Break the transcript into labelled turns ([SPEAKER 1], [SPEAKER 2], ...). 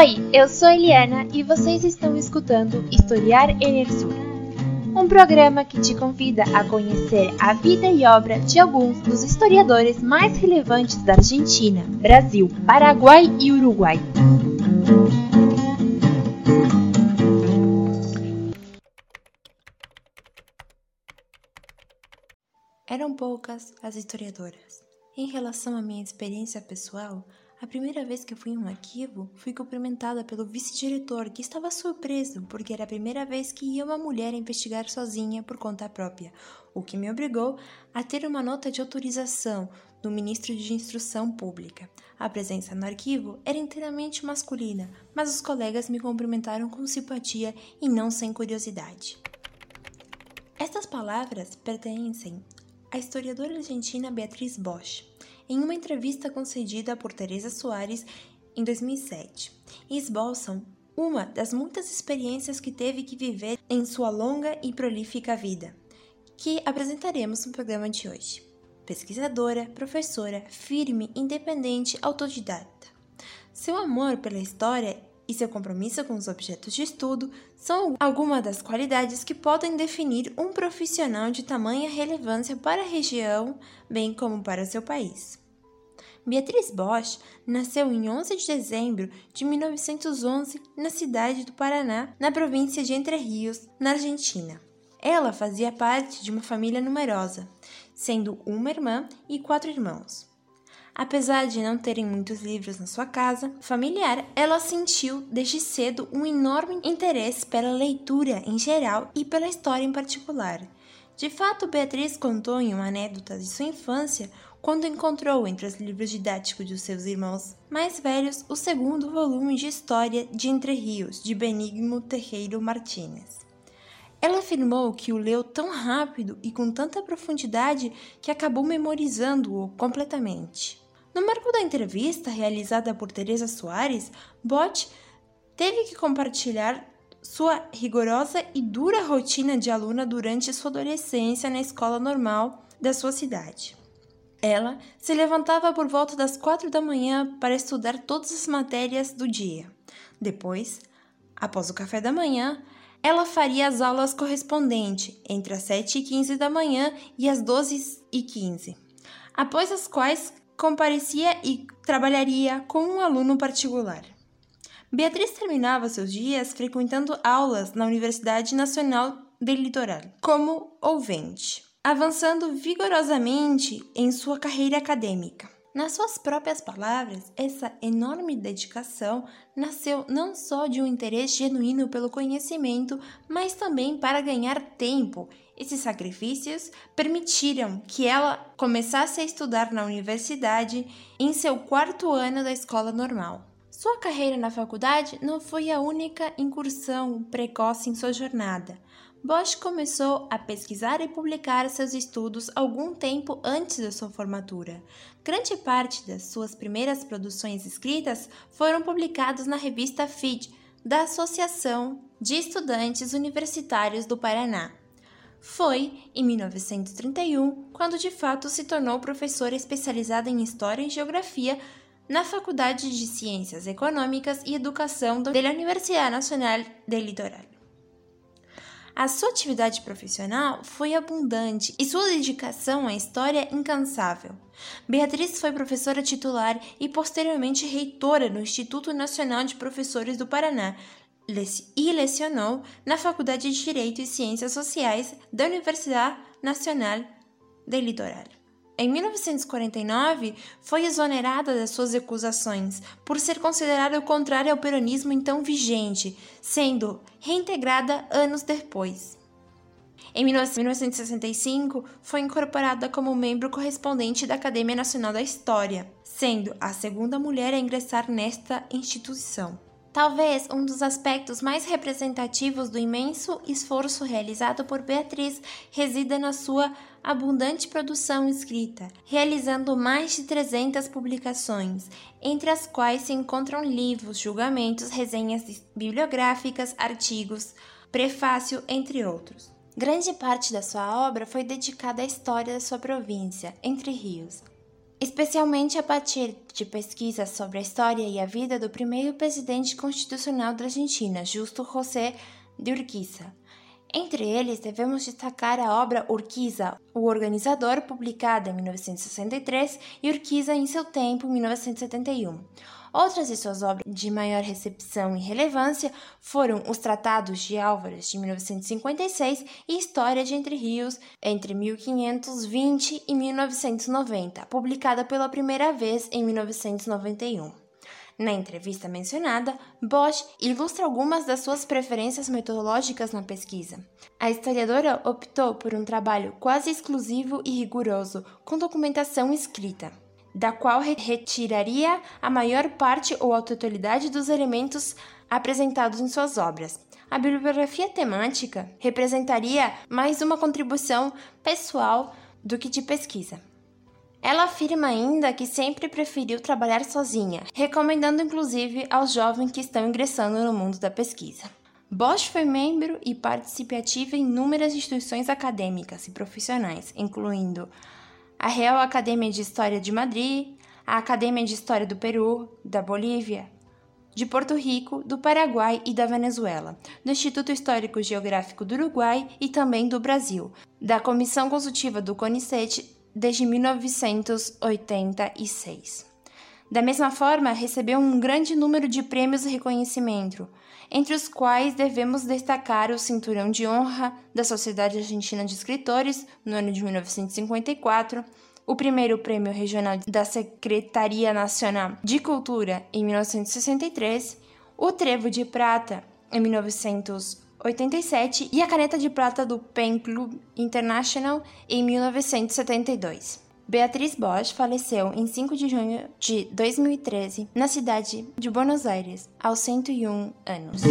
[SPEAKER 1] Oi, eu sou Eliana e vocês estão escutando Historiar Enersur, um programa que te convida a conhecer a vida e obra de alguns dos historiadores mais relevantes da Argentina, Brasil, Paraguai e Uruguai.
[SPEAKER 2] Eram poucas as historiadoras. Em relação à minha experiência pessoal, a primeira vez que fui em um arquivo, fui cumprimentada pelo vice-diretor, que estava surpreso, porque era a primeira vez que ia uma mulher investigar sozinha por conta própria, o que me obrigou a ter uma nota de autorização do ministro de Instrução Pública. A presença no arquivo era inteiramente masculina, mas os colegas me cumprimentaram com simpatia e não sem curiosidade. Estas palavras pertencem à historiadora argentina Beatriz Bosch em uma entrevista concedida por Teresa Soares em 2007, e esboçam uma das muitas experiências que teve que viver em sua longa e prolífica vida, que apresentaremos no programa de hoje. Pesquisadora, professora, firme, independente, autodidata. Seu amor pela história e seu compromisso com os objetos de estudo são algumas das qualidades que podem definir um profissional de tamanha relevância para a região, bem como para seu país. Beatriz Bosch nasceu em 11 de dezembro de 1911 na cidade do Paraná, na província de Entre Rios, na Argentina. Ela fazia parte de uma família numerosa, sendo uma irmã e quatro irmãos. Apesar de não terem muitos livros na sua casa familiar, ela sentiu desde cedo um enorme interesse pela leitura em geral e pela história em particular. De fato, Beatriz contou em uma anedota de sua infância quando encontrou entre os livros didáticos de seus irmãos mais velhos o segundo volume de História de Entre Rios, de Benigno Terreiro Martínez. Ela afirmou que o leu tão rápido e com tanta profundidade que acabou memorizando-o completamente. No marco da entrevista realizada por Teresa Soares, Bott teve que compartilhar sua rigorosa e dura rotina de aluna durante sua adolescência na escola normal da sua cidade. Ela se levantava por volta das quatro da manhã para estudar todas as matérias do dia. Depois, após o café da manhã, ela faria as aulas correspondentes entre as 7 e 15 da manhã e as 12 e 15, após as quais comparecia e trabalharia com um aluno particular. Beatriz terminava seus dias frequentando aulas na Universidade Nacional do Litoral, como ouvinte avançando vigorosamente em sua carreira acadêmica. Nas suas próprias palavras, essa enorme dedicação nasceu não só de um interesse genuíno pelo conhecimento, mas também para ganhar tempo. Esses sacrifícios permitiram que ela começasse a estudar na universidade em seu quarto ano da escola normal. Sua carreira na faculdade não foi a única incursão precoce em sua jornada. Bosch começou a pesquisar e publicar seus estudos algum tempo antes da sua formatura. Grande parte das suas primeiras produções escritas foram publicadas na revista FID, da Associação de Estudantes Universitários do Paraná. Foi em 1931 quando de fato se tornou professora especializada em História e Geografia na Faculdade de Ciências Econômicas e Educação da Universidade Nacional do Litoral. A sua atividade profissional foi abundante e sua dedicação à história incansável. Beatriz foi professora titular e posteriormente reitora no Instituto Nacional de Professores do Paraná e lecionou na Faculdade de Direito e Ciências Sociais da Universidade Nacional do Litoral. Em 1949, foi exonerada das suas acusações por ser considerada contrária ao peronismo então vigente, sendo reintegrada anos depois. Em 1965, foi incorporada como membro correspondente da Academia Nacional da História, sendo a segunda mulher a ingressar nesta instituição. Talvez um dos aspectos mais representativos do imenso esforço realizado por Beatriz resida na sua abundante produção escrita, realizando mais de 300 publicações, entre as quais se encontram livros, julgamentos, resenhas bibliográficas, artigos, prefácio, entre outros. Grande parte da sua obra foi dedicada à história da sua província, Entre Rios, especialmente a partir de pesquisas sobre a história e a vida do primeiro presidente constitucional da Argentina, Justo José de Urquiza. Entre eles, devemos destacar a obra Urquiza, o organizador, publicada em 1963, e Urquiza em seu tempo, em 1971. Outras de suas obras de maior recepção e relevância foram os Tratados de Álvares, de 1956, e História de Entre Rios, entre 1520 e 1990, publicada pela primeira vez em 1991. Na entrevista mencionada, Bosch ilustra algumas das suas preferências metodológicas na pesquisa. A historiadora optou por um trabalho quase exclusivo e rigoroso, com documentação escrita da qual retiraria a maior parte ou a totalidade dos elementos apresentados em suas obras. A bibliografia temática representaria mais uma contribuição pessoal do que de pesquisa. Ela afirma ainda que sempre preferiu trabalhar sozinha, recomendando inclusive aos jovens que estão ingressando no mundo da pesquisa. Bosch foi membro e participativa em inúmeras instituições acadêmicas e profissionais, incluindo a Real Academia de História de Madrid, a Academia de História do Peru, da Bolívia, de Porto Rico, do Paraguai e da Venezuela, do Instituto Histórico Geográfico do Uruguai e também do Brasil, da Comissão Consultiva do CONICET desde 1986. Da mesma forma, recebeu um grande número de prêmios e reconhecimento, entre os quais devemos destacar o Cinturão de Honra da Sociedade Argentina de Escritores, no ano de 1954, o primeiro Prêmio Regional da Secretaria Nacional de Cultura, em 1963, o Trevo de Prata, em 1987, e a Caneta de Prata do Pen Club International, em 1972. Beatriz Bosch faleceu em 5 de junho de 2013 na cidade de Buenos Aires, aos 101 anos.